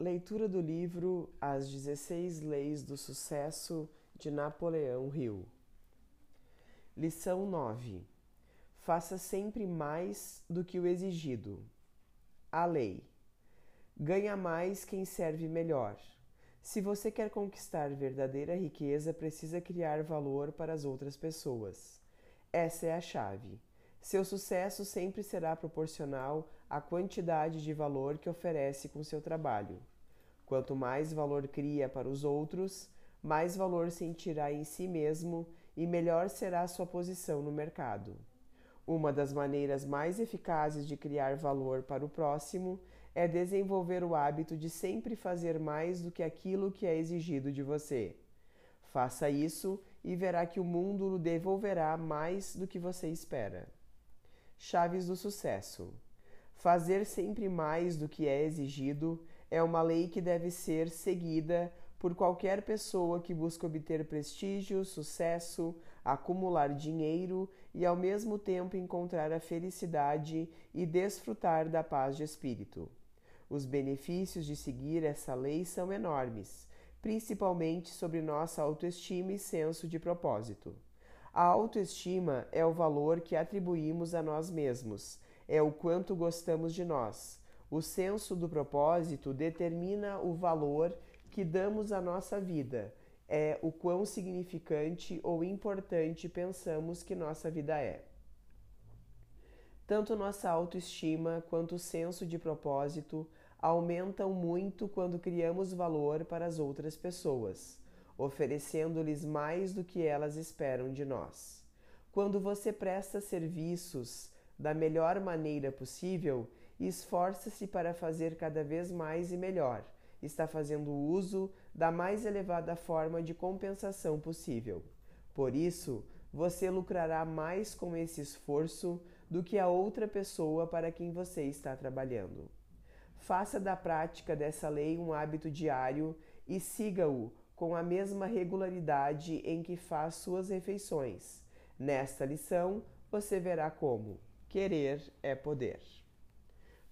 Leitura do livro As 16 Leis do Sucesso de Napoleão Hill. Lição 9. Faça sempre mais do que o exigido. A lei. Ganha mais quem serve melhor. Se você quer conquistar verdadeira riqueza, precisa criar valor para as outras pessoas. Essa é a chave. Seu sucesso sempre será proporcional à quantidade de valor que oferece com seu trabalho. Quanto mais valor cria para os outros, mais valor sentirá em si mesmo e melhor será sua posição no mercado. Uma das maneiras mais eficazes de criar valor para o próximo é desenvolver o hábito de sempre fazer mais do que aquilo que é exigido de você. Faça isso e verá que o mundo lhe devolverá mais do que você espera. Chaves do sucesso: fazer sempre mais do que é exigido é uma lei que deve ser seguida por qualquer pessoa que busca obter prestígio, sucesso, acumular dinheiro e ao mesmo tempo encontrar a felicidade e desfrutar da paz de espírito. Os benefícios de seguir essa lei são enormes, principalmente sobre nossa autoestima e senso de propósito. A autoestima é o valor que atribuímos a nós mesmos, é o quanto gostamos de nós. O senso do propósito determina o valor que damos à nossa vida, é o quão significante ou importante pensamos que nossa vida é. Tanto nossa autoestima quanto o senso de propósito aumentam muito quando criamos valor para as outras pessoas, oferecendo-lhes mais do que elas esperam de nós. Quando você presta serviços da melhor maneira possível, esforça-se para fazer cada vez mais e melhor. Está fazendo uso da mais elevada forma de compensação possível. Por isso, você lucrará mais com esse esforço do que a outra pessoa para quem você está trabalhando. Faça da prática dessa lei um hábito diário e siga-o com a mesma regularidade em que faz suas refeições. Nesta lição, você verá como querer é poder.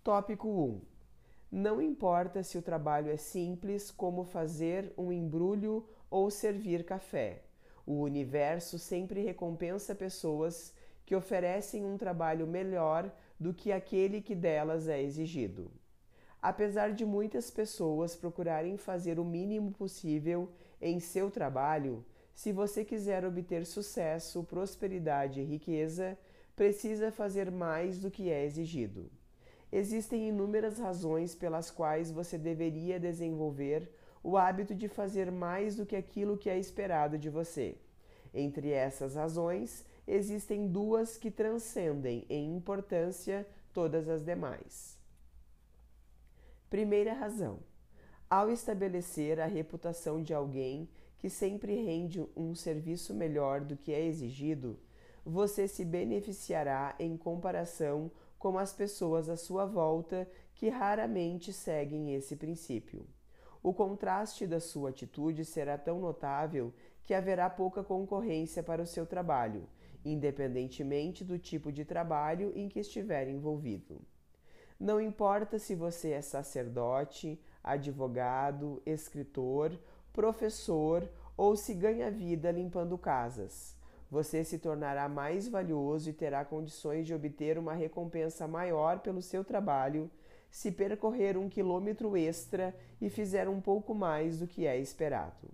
Tópico 1. Não importa se o trabalho é simples, como fazer um embrulho ou servir café. O universo sempre recompensa pessoas que oferecem um trabalho melhor do que aquele que delas é exigido. Apesar de muitas pessoas procurarem fazer o mínimo possível em seu trabalho, se você quiser obter sucesso, prosperidade e riqueza, precisa fazer mais do que é exigido. Existem inúmeras razões pelas quais você deveria desenvolver o hábito de fazer mais do que aquilo que é esperado de você. Entre essas razões, existem duas que transcendem em importância todas as demais. Primeira razão: ao estabelecer a reputação de alguém que sempre rende um serviço melhor do que é exigido, você se beneficiará em comparação com as pessoas à sua volta que raramente seguem esse princípio. O contraste da sua atitude será tão notável que haverá pouca concorrência para o seu trabalho, independentemente do tipo de trabalho em que estiver envolvido. Não importa se você é sacerdote, advogado, escritor, professor ou se ganha vida limpando casas você se tornará mais valioso e terá condições de obter uma recompensa maior pelo seu trabalho se percorrer um quilômetro extra e fizer um pouco mais do que é esperado.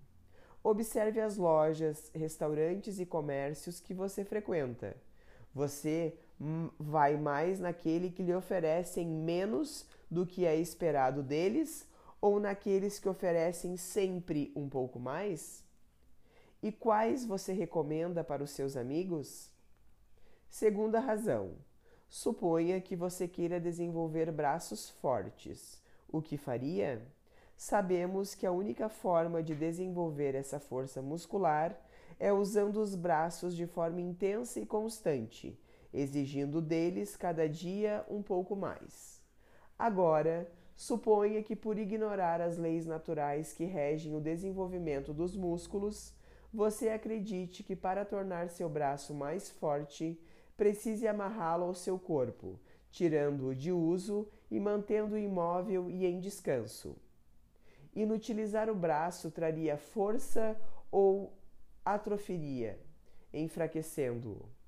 Observe as lojas, restaurantes e comércios que você frequenta. Você vai mais naquele que lhe oferecem menos do que é esperado deles ou naqueles que oferecem sempre um pouco mais? E quais você recomenda para os seus amigos? Segunda razão: suponha que você queira desenvolver braços fortes. O que faria? Sabemos que a única forma de desenvolver essa força muscular é usando os braços de forma intensa e constante, exigindo deles cada dia um pouco mais. Agora, suponha que por ignorar as leis naturais que regem o desenvolvimento dos músculos, você acredite que para tornar seu braço mais forte, precise amarrá-lo ao seu corpo, tirando-o de uso e mantendo-o imóvel e em descanso. inutilizar o braço traria força ou atrofiria, enfraquecendo-o.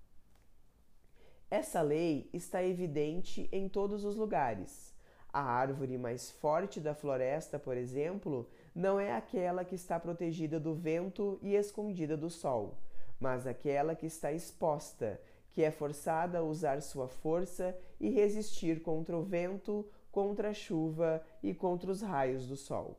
Essa lei está evidente em todos os lugares. A árvore mais forte da floresta, por exemplo, não é aquela que está protegida do vento e escondida do sol, mas aquela que está exposta, que é forçada a usar sua força e resistir contra o vento, contra a chuva e contra os raios do sol.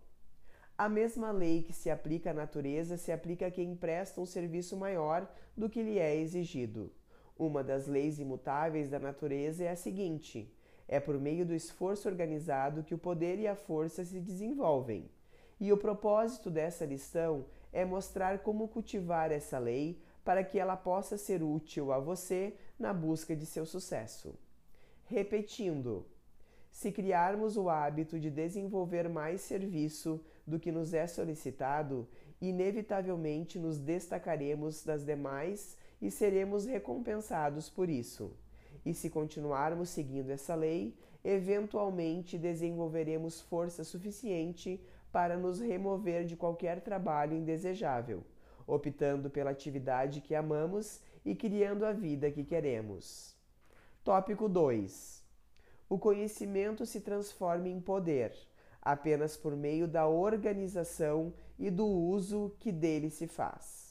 A mesma lei que se aplica à natureza se aplica a quem presta um serviço maior do que lhe é exigido. Uma das leis imutáveis da natureza é a seguinte: é por meio do esforço organizado que o poder e a força se desenvolvem. E o propósito dessa lição é mostrar como cultivar essa lei para que ela possa ser útil a você na busca de seu sucesso. Repetindo, se criarmos o hábito de desenvolver mais serviço do que nos é solicitado, inevitavelmente nos destacaremos das demais e seremos recompensados por isso. E se continuarmos seguindo essa lei, eventualmente desenvolveremos força suficiente para nos remover de qualquer trabalho indesejável, optando pela atividade que amamos e criando a vida que queremos. Tópico 2. O conhecimento se transforma em poder, apenas por meio da organização e do uso que dele se faz.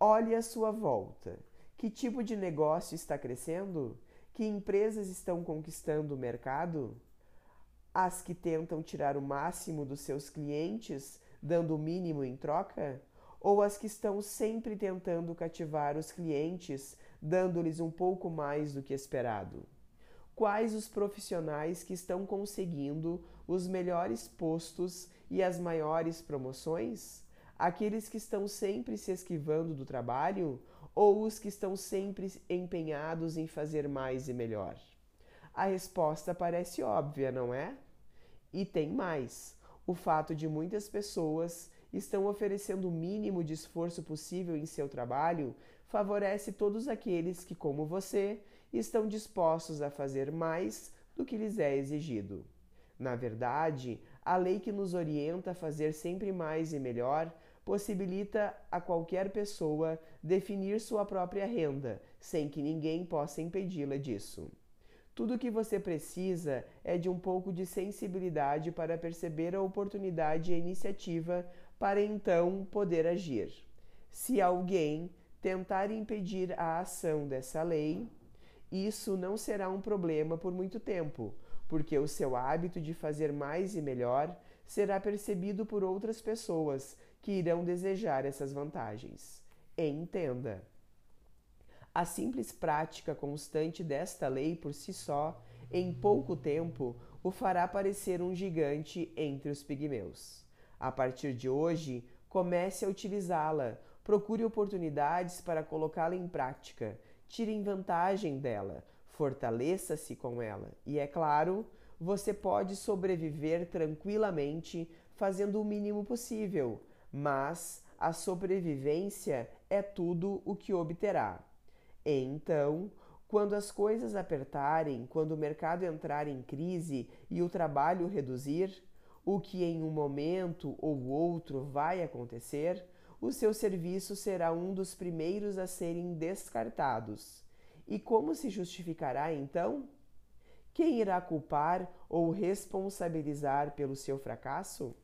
Olhe à sua volta. Que tipo de negócio está crescendo? Que empresas estão conquistando o mercado? As que tentam tirar o máximo dos seus clientes, dando o mínimo em troca? Ou as que estão sempre tentando cativar os clientes, dando-lhes um pouco mais do que esperado? Quais os profissionais que estão conseguindo os melhores postos e as maiores promoções? Aqueles que estão sempre se esquivando do trabalho ou os que estão sempre empenhados em fazer mais e melhor? A resposta parece óbvia, não é? E tem mais: o fato de muitas pessoas estão oferecendo o mínimo de esforço possível em seu trabalho favorece todos aqueles que, como você, estão dispostos a fazer mais do que lhes é exigido. Na verdade, a lei que nos orienta a fazer sempre mais e melhor possibilita a qualquer pessoa definir sua própria renda, sem que ninguém possa impedi-la disso. Tudo o que você precisa é de um pouco de sensibilidade para perceber a oportunidade e a iniciativa para então poder agir. Se alguém tentar impedir a ação dessa lei, isso não será um problema por muito tempo, porque o seu hábito de fazer mais e melhor será percebido por outras pessoas que irão desejar essas vantagens. Entenda. A simples prática constante desta lei por si só, em pouco tempo, o fará parecer um gigante entre os pigmeus. A partir de hoje, comece a utilizá-la, procure oportunidades para colocá-la em prática, tire vantagem dela, fortaleça-se com ela e, é claro, você pode sobreviver tranquilamente fazendo o mínimo possível mas a sobrevivência é tudo o que obterá. Então, quando as coisas apertarem, quando o mercado entrar em crise e o trabalho reduzir, o que em um momento ou outro vai acontecer, o seu serviço será um dos primeiros a serem descartados. E como se justificará então? Quem irá culpar ou responsabilizar pelo seu fracasso?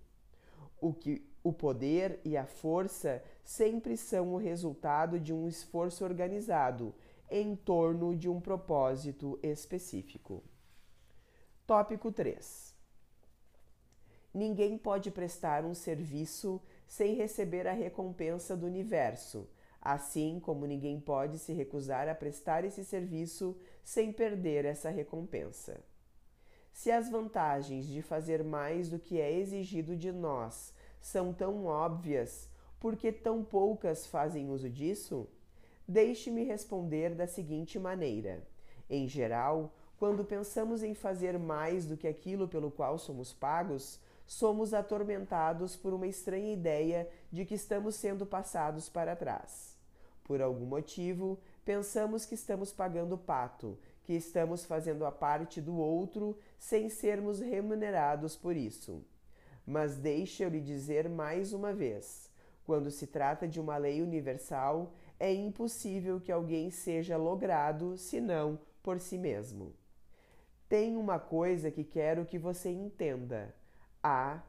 O que o poder e a força sempre são o resultado de um esforço organizado em torno de um propósito específico. Tópico 3. Ninguém pode prestar um serviço sem receber a recompensa do universo, assim como ninguém pode se recusar a prestar esse serviço sem perder essa recompensa. Se as vantagens de fazer mais do que é exigido de nós são tão óbvias, por que tão poucas fazem uso disso? Deixe-me responder da seguinte maneira: em geral, quando pensamos em fazer mais do que aquilo pelo qual somos pagos, somos atormentados por uma estranha ideia de que estamos sendo passados para trás. Por algum motivo, pensamos que estamos pagando pato, que estamos fazendo a parte do outro sem sermos remunerados por isso. Mas deixe eu lhe dizer mais uma vez: quando se trata de uma lei universal, é impossível que alguém seja logrado senão por si mesmo. Tem uma coisa que quero que você entenda. Há,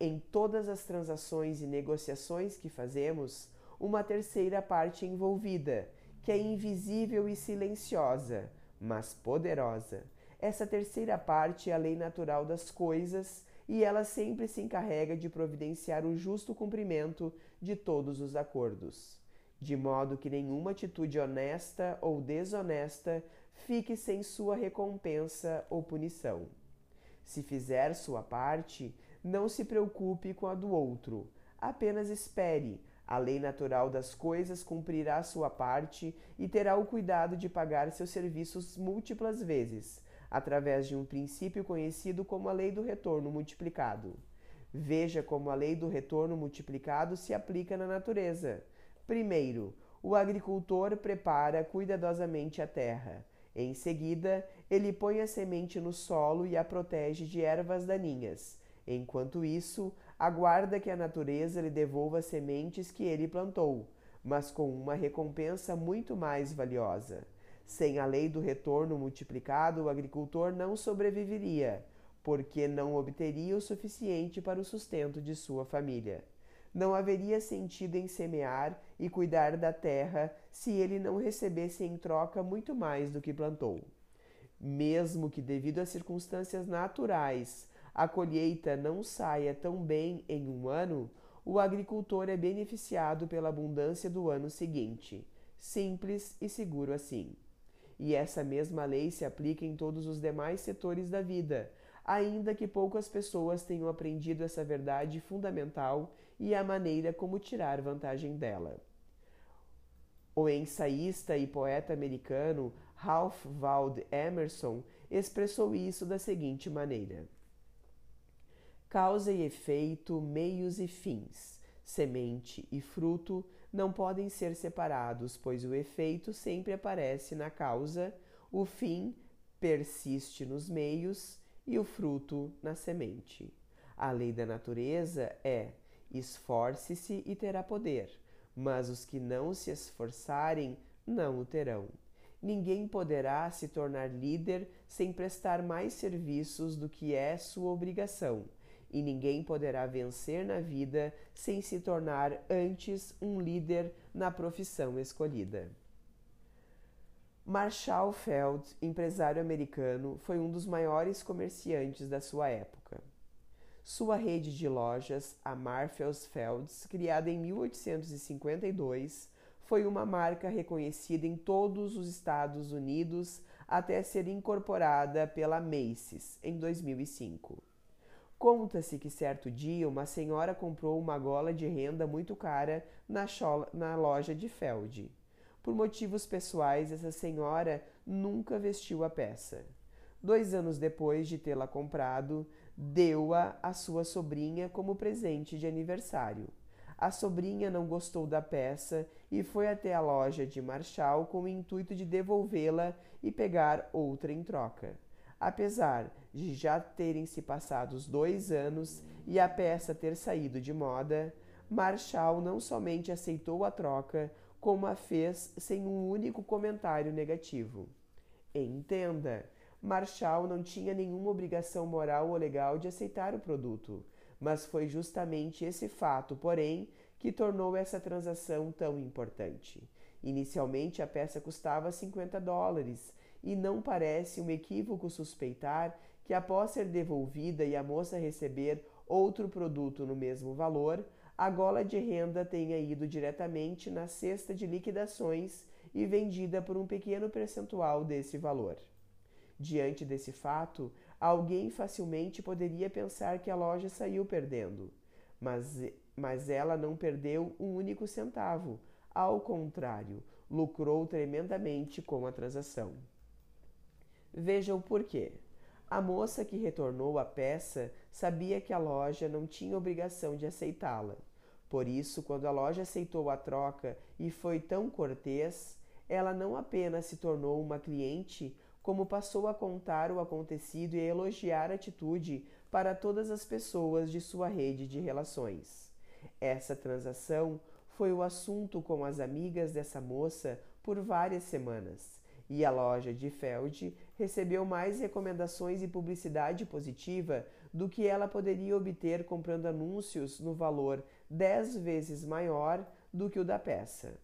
em todas as transações e negociações que fazemos, uma terceira parte envolvida, que é invisível e silenciosa, mas poderosa. Essa terceira parte é a lei natural das coisas e ela sempre se encarrega de providenciar o justo cumprimento de todos os acordos, de modo que nenhuma atitude honesta ou desonesta fique sem sua recompensa ou punição. Se fizer sua parte, não se preocupe com a do outro, apenas espere. A lei natural das coisas cumprirá sua parte e terá o cuidado de pagar seus serviços múltiplas vezes, através de um princípio conhecido como a lei do retorno multiplicado. Veja como a lei do retorno multiplicado se aplica na natureza. Primeiro, o agricultor prepara cuidadosamente a terra. Em seguida, ele põe a semente no solo e a protege de ervas daninhas. Enquanto isso, aguarda que a natureza lhe devolva as sementes que ele plantou, mas com uma recompensa muito mais valiosa. Sem a lei do retorno multiplicado, o agricultor não sobreviveria, porque não obteria o suficiente para o sustento de sua família. Não haveria sentido em semear e cuidar da terra se ele não recebesse em troca muito mais do que plantou. Mesmo que, devido às circunstâncias naturais, a colheita não saia tão bem em um ano, o agricultor é beneficiado pela abundância do ano seguinte. Simples e seguro assim. E essa mesma lei se aplica em todos os demais setores da vida, ainda que poucas pessoas tenham aprendido essa verdade fundamental e a maneira como tirar vantagem dela. O ensaísta e poeta americano Ralph Waldo Emerson expressou isso da seguinte maneira: Causa e efeito, meios e fins, semente e fruto não podem ser separados, pois o efeito sempre aparece na causa, o fim persiste nos meios e o fruto na semente. A lei da natureza é: esforce-se e terá poder, mas os que não se esforçarem não o terão. Ninguém poderá se tornar líder sem prestar mais serviços do que é sua obrigação e ninguém poderá vencer na vida sem se tornar antes um líder na profissão escolhida. Marshall Feld, empresário americano, foi um dos maiores comerciantes da sua época. Sua rede de lojas, a Marfels Felds, criada em 1852, foi uma marca reconhecida em todos os Estados Unidos até ser incorporada pela Macy's em 2005. Conta-se que certo dia uma senhora comprou uma gola de renda muito cara na, na loja de Feld. Por motivos pessoais, essa senhora nunca vestiu a peça. Dois anos depois de tê-la comprado, deu-a à sua sobrinha como presente de aniversário. A sobrinha não gostou da peça e foi até a loja de Marshall com o intuito de devolvê-la e pegar outra em troca. Apesar de já terem se passado os dois anos e a peça ter saído de moda, Marshall não somente aceitou a troca, como a fez sem um único comentário negativo. Entenda, Marshall não tinha nenhuma obrigação moral ou legal de aceitar o produto, mas foi justamente esse fato, porém, que tornou essa transação tão importante. Inicialmente a peça custava 50 dólares e não parece um equívoco suspeitar que, após ser devolvida e a moça receber outro produto no mesmo valor, a gola de renda tenha ido diretamente na cesta de liquidações e vendida por um pequeno percentual desse valor. Diante desse fato, alguém facilmente poderia pensar que a loja saiu perdendo, mas, mas ela não perdeu um único centavo. Ao contrário, lucrou tremendamente com a transação. Veja o porquê. A moça que retornou a peça sabia que a loja não tinha obrigação de aceitá-la. Por isso, quando a loja aceitou a troca e foi tão cortês, ela não apenas se tornou uma cliente, como passou a contar o acontecido e a elogiar a atitude para todas as pessoas de sua rede de relações. Essa transação foi o assunto com as amigas dessa moça por várias semanas, e a loja de Feld recebeu mais recomendações e publicidade positiva do que ela poderia obter comprando anúncios no valor dez vezes maior do que o da peça.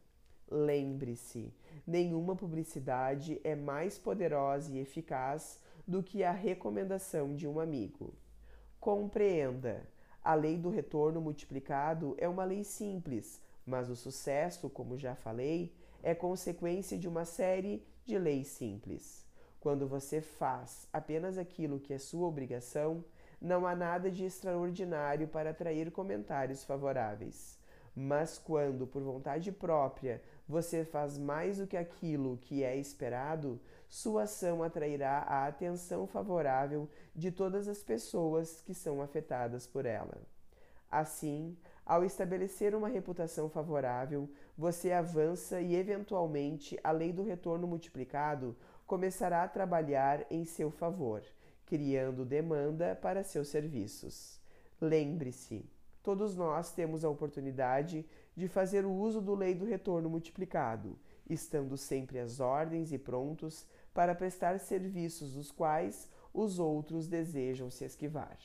Lembre-se, nenhuma publicidade é mais poderosa e eficaz do que a recomendação de um amigo. Compreenda: a lei do retorno multiplicado é uma lei simples, mas o sucesso, como já falei, é consequência de uma série de leis simples. Quando você faz apenas aquilo que é sua obrigação, não há nada de extraordinário para atrair comentários favoráveis. Mas quando, por vontade própria, você faz mais do que aquilo que é esperado, sua ação atrairá a atenção favorável de todas as pessoas que são afetadas por ela. Assim, ao estabelecer uma reputação favorável, você avança e, eventualmente, a lei do retorno multiplicado começará a trabalhar em seu favor, criando demanda para seus serviços. Lembre-se, todos nós temos a oportunidade de fazer o uso do lei do retorno multiplicado, estando sempre às ordens e prontos para prestar serviços dos quais os outros desejam se esquivar.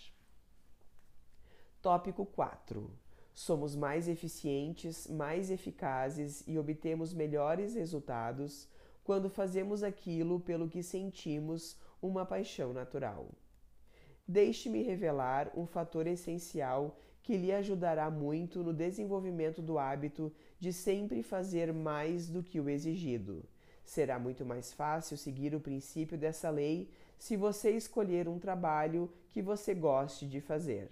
Tópico 4 somos mais eficientes, mais eficazes e obtemos melhores resultados quando fazemos aquilo pelo que sentimos uma paixão natural. Deixe-me revelar um fator essencial que lhe ajudará muito no desenvolvimento do hábito de sempre fazer mais do que o exigido. Será muito mais fácil seguir o princípio dessa lei se você escolher um trabalho que você goste de fazer.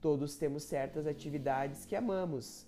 Todos temos certas atividades que amamos.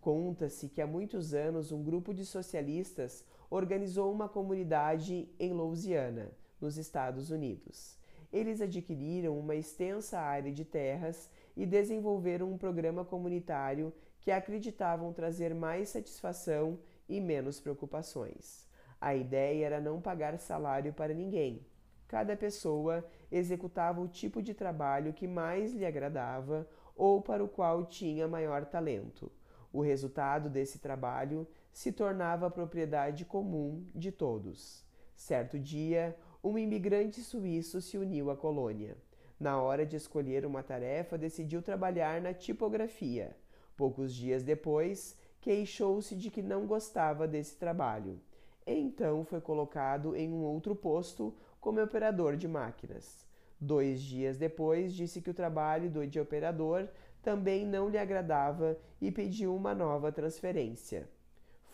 Conta-se que há muitos anos um grupo de socialistas organizou uma comunidade em Louisiana, nos Estados Unidos. Eles adquiriram uma extensa área de terras e desenvolveram um programa comunitário que acreditavam trazer mais satisfação e menos preocupações. A ideia era não pagar salário para ninguém. Cada pessoa executava o tipo de trabalho que mais lhe agradava ou para o qual tinha maior talento. O resultado desse trabalho se tornava propriedade comum de todos. Certo dia, um imigrante suíço se uniu à colônia. Na hora de escolher uma tarefa, decidiu trabalhar na tipografia. Poucos dias depois, queixou-se de que não gostava desse trabalho. Então foi colocado em um outro posto como operador de máquinas. Dois dias depois, disse que o trabalho do de operador também não lhe agradava e pediu uma nova transferência.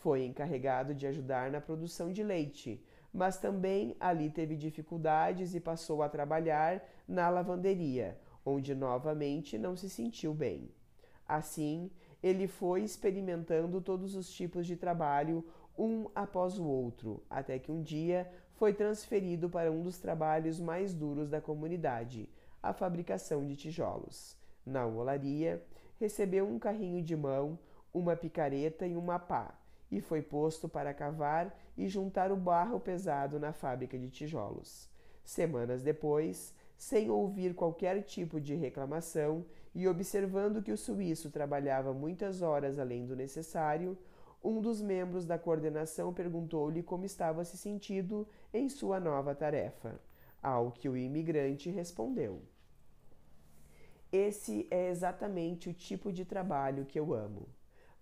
Foi encarregado de ajudar na produção de leite, mas também ali teve dificuldades e passou a trabalhar na lavanderia, onde novamente não se sentiu bem. Assim, ele foi experimentando todos os tipos de trabalho um após o outro, até que um dia foi transferido para um dos trabalhos mais duros da comunidade, a fabricação de tijolos. Na olaria, recebeu um carrinho de mão, uma picareta e uma pá, e foi posto para cavar e juntar o barro pesado na fábrica de tijolos. Semanas depois, sem ouvir qualquer tipo de reclamação e observando que o suíço trabalhava muitas horas além do necessário, um dos membros da coordenação perguntou-lhe como estava se sentindo em sua nova tarefa, ao que o imigrante respondeu: Esse é exatamente o tipo de trabalho que eu amo.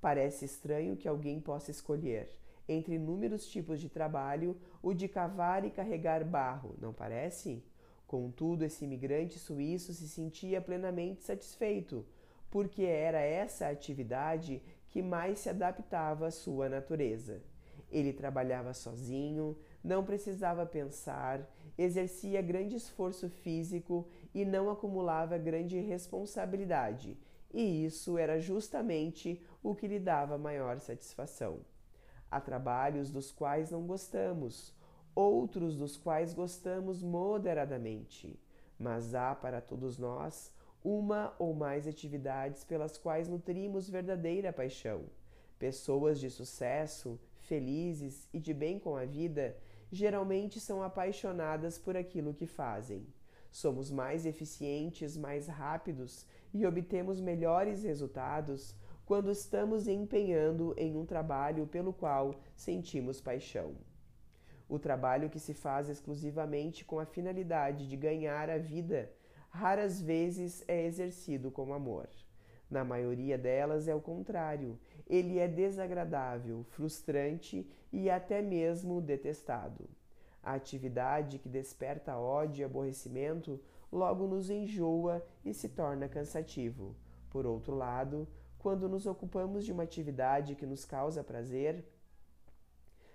Parece estranho que alguém possa escolher, entre inúmeros tipos de trabalho, o de cavar e carregar barro, não parece? Contudo, esse imigrante suíço se sentia plenamente satisfeito, porque era essa atividade que mais se adaptava à sua natureza. Ele trabalhava sozinho, não precisava pensar, exercia grande esforço físico e não acumulava grande responsabilidade, e isso era justamente o que lhe dava maior satisfação. Há trabalhos dos quais não gostamos, outros dos quais gostamos moderadamente, mas há para todos nós uma ou mais atividades pelas quais nutrimos verdadeira paixão. Pessoas de sucesso, felizes e de bem com a vida, geralmente são apaixonadas por aquilo que fazem. Somos mais eficientes, mais rápidos e obtemos melhores resultados quando estamos empenhando em um trabalho pelo qual sentimos paixão. O trabalho que se faz exclusivamente com a finalidade de ganhar a vida raras vezes é exercido com amor. Na maioria delas é o contrário, ele é desagradável, frustrante e até mesmo detestado. A atividade que desperta ódio e aborrecimento logo nos enjoa e se torna cansativo. Por outro lado, quando nos ocupamos de uma atividade que nos causa prazer,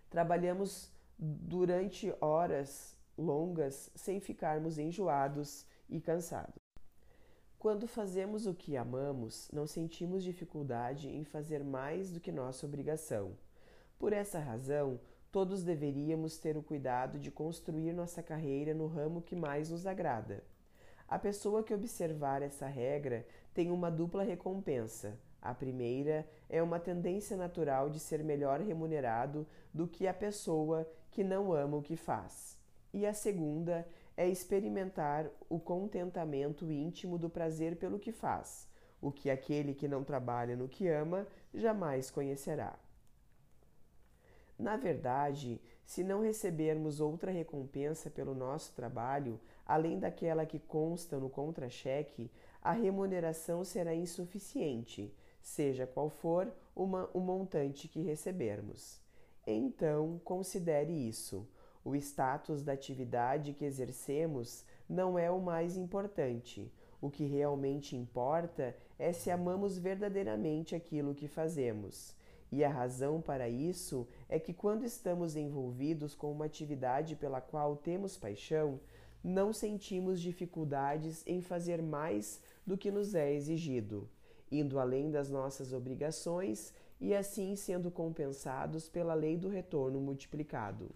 trabalhamos durante horas longas sem ficarmos enjoados e cansados. Quando fazemos o que amamos, não sentimos dificuldade em fazer mais do que nossa obrigação. Por essa razão, todos deveríamos ter o cuidado de construir nossa carreira no ramo que mais nos agrada. A pessoa que observar essa regra tem uma dupla recompensa. A primeira é uma tendência natural de ser melhor remunerado do que a pessoa que não ama o que faz. E a segunda é experimentar o contentamento íntimo do prazer pelo que faz, o que aquele que não trabalha no que ama jamais conhecerá. Na verdade, se não recebermos outra recompensa pelo nosso trabalho, além daquela que consta no contra-cheque, a remuneração será insuficiente, seja qual for uma, o montante que recebermos. Então, considere isso. O status da atividade que exercemos não é o mais importante. O que realmente importa é se amamos verdadeiramente aquilo que fazemos. E a razão para isso é que, quando estamos envolvidos com uma atividade pela qual temos paixão, não sentimos dificuldades em fazer mais do que nos é exigido, indo além das nossas obrigações e assim sendo compensados pela lei do retorno multiplicado.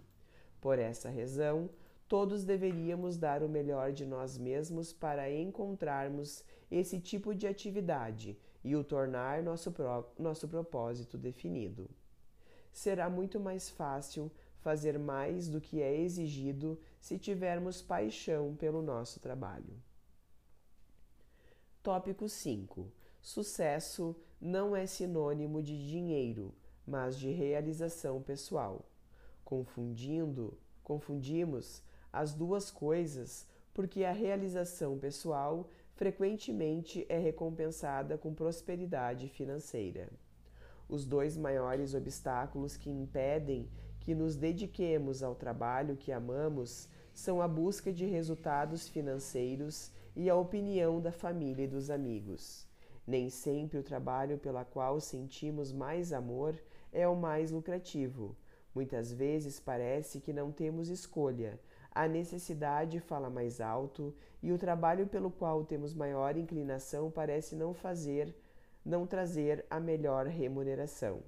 Por essa razão, todos deveríamos dar o melhor de nós mesmos para encontrarmos esse tipo de atividade e o tornar nosso, pro, nosso propósito definido. Será muito mais fácil fazer mais do que é exigido se tivermos paixão pelo nosso trabalho. Tópico 5. Sucesso não é sinônimo de dinheiro, mas de realização pessoal. Confundindo, confundimos as duas coisas porque a realização pessoal frequentemente é recompensada com prosperidade financeira. Os dois maiores obstáculos que impedem que nos dediquemos ao trabalho que amamos são a busca de resultados financeiros e a opinião da família e dos amigos. Nem sempre o trabalho pela qual sentimos mais amor é o mais lucrativo. Muitas vezes parece que não temos escolha. A necessidade fala mais alto e o trabalho pelo qual temos maior inclinação parece não fazer, não trazer a melhor remuneração.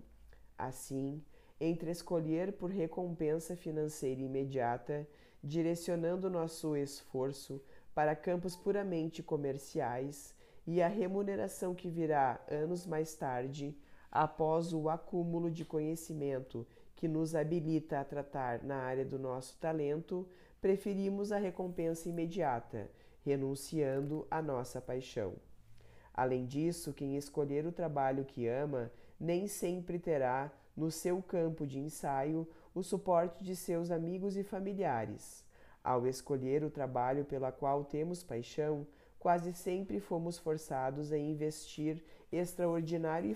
Assim, entre escolher por recompensa financeira imediata, direcionando nosso esforço para campos puramente comerciais, e a remuneração que virá anos mais tarde, após o acúmulo de conhecimento que nos habilita a tratar na área do nosso talento, preferimos a recompensa imediata, renunciando à nossa paixão. Além disso, quem escolher o trabalho que ama nem sempre terá, no seu campo de ensaio, o suporte de seus amigos e familiares. Ao escolher o trabalho pela qual temos paixão, quase sempre fomos forçados a investir extraordinário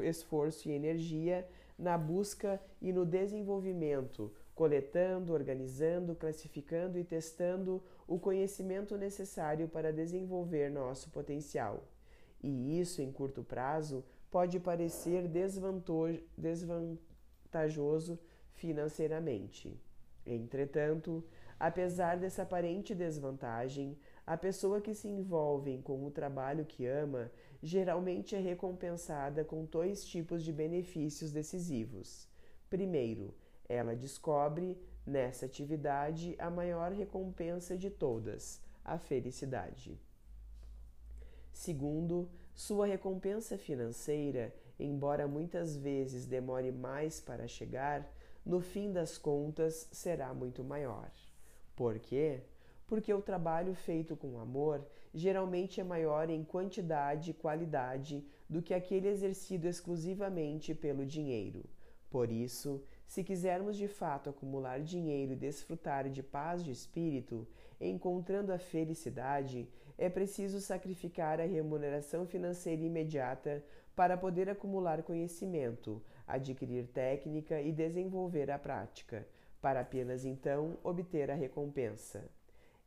esforço e energia na busca e no desenvolvimento, coletando, organizando, classificando e testando o conhecimento necessário para desenvolver nosso potencial. E isso, em curto prazo, pode parecer desvantajoso financeiramente. Entretanto, apesar dessa aparente desvantagem, a pessoa que se envolve com o trabalho que ama geralmente é recompensada com dois tipos de benefícios decisivos. Primeiro, ela descobre nessa atividade a maior recompensa de todas, a felicidade. Segundo, sua recompensa financeira, embora muitas vezes demore mais para chegar, no fim das contas será muito maior. Por quê? Porque o trabalho feito com amor geralmente é maior em quantidade e qualidade do que aquele exercido exclusivamente pelo dinheiro. Por isso, se quisermos de fato acumular dinheiro e desfrutar de paz de espírito, encontrando a felicidade, é preciso sacrificar a remuneração financeira imediata para poder acumular conhecimento, adquirir técnica e desenvolver a prática, para apenas então obter a recompensa.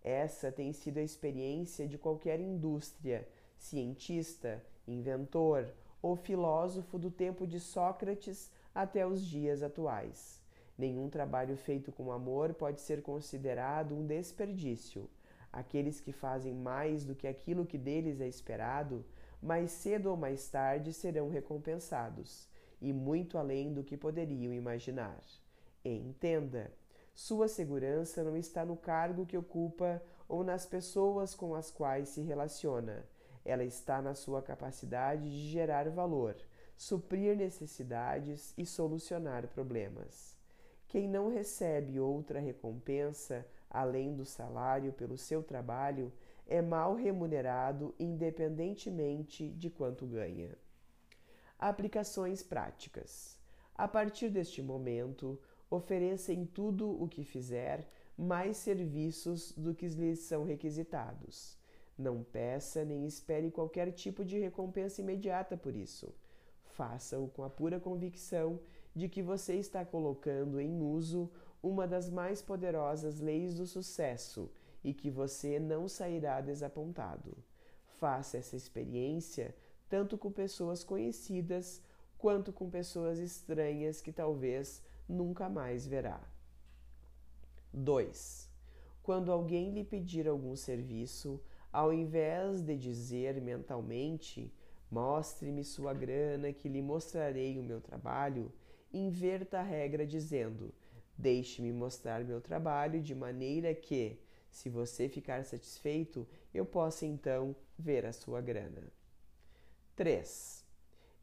Essa tem sido a experiência de qualquer indústria, cientista, inventor ou filósofo do tempo de Sócrates até os dias atuais. Nenhum trabalho feito com amor pode ser considerado um desperdício. Aqueles que fazem mais do que aquilo que deles é esperado, mais cedo ou mais tarde serão recompensados, e muito além do que poderiam imaginar. Entenda, sua segurança não está no cargo que ocupa ou nas pessoas com as quais se relaciona. Ela está na sua capacidade de gerar valor, suprir necessidades e solucionar problemas. Quem não recebe outra recompensa além do salário pelo seu trabalho é mal remunerado independentemente de quanto ganha. Aplicações práticas. A partir deste momento, ofereça em tudo o que fizer mais serviços do que lhes são requisitados. Não peça nem espere qualquer tipo de recompensa imediata por isso. Faça-o com a pura convicção de que você está colocando em uso uma das mais poderosas leis do sucesso e que você não sairá desapontado. Faça essa experiência tanto com pessoas conhecidas quanto com pessoas estranhas que talvez nunca mais verá. 2. Quando alguém lhe pedir algum serviço, ao invés de dizer mentalmente Mostre-me sua grana que lhe mostrarei o meu trabalho. Inverta a regra dizendo: Deixe-me mostrar meu trabalho de maneira que, se você ficar satisfeito, eu possa então ver a sua grana. 3.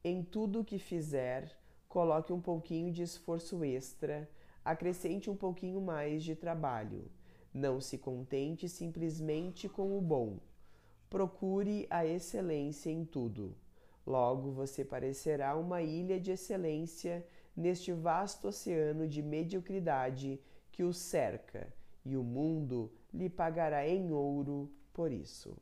Em tudo o que fizer, coloque um pouquinho de esforço extra, acrescente um pouquinho mais de trabalho. Não se contente simplesmente com o bom Procure a excelência em tudo. Logo você parecerá uma ilha de excelência neste vasto oceano de mediocridade que o cerca, e o mundo lhe pagará em ouro por isso.